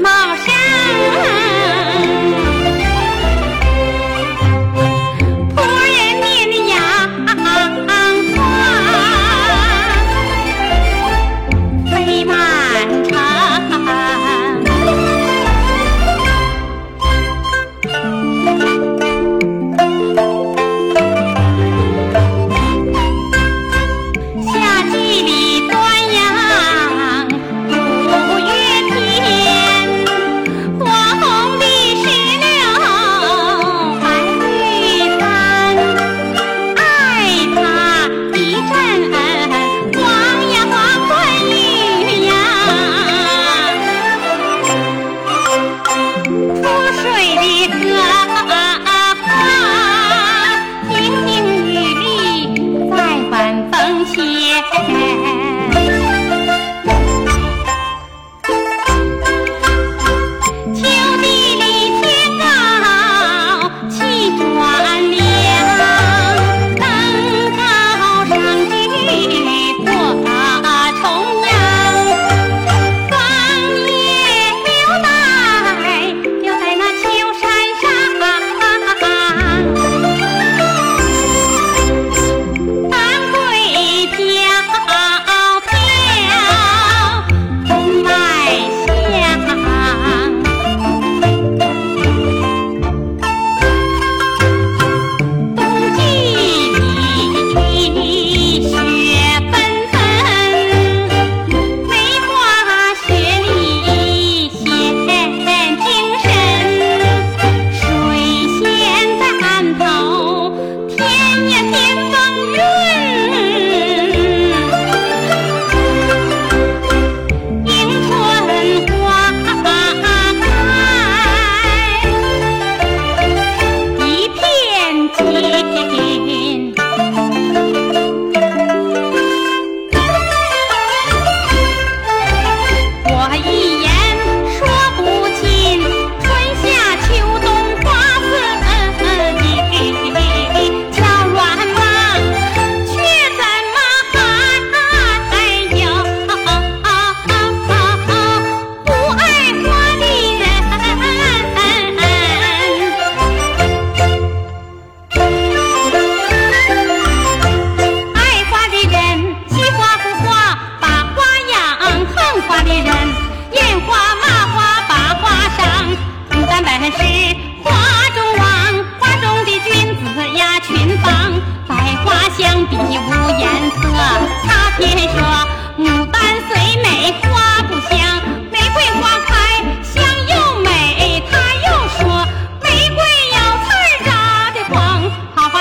妈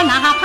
哪怕。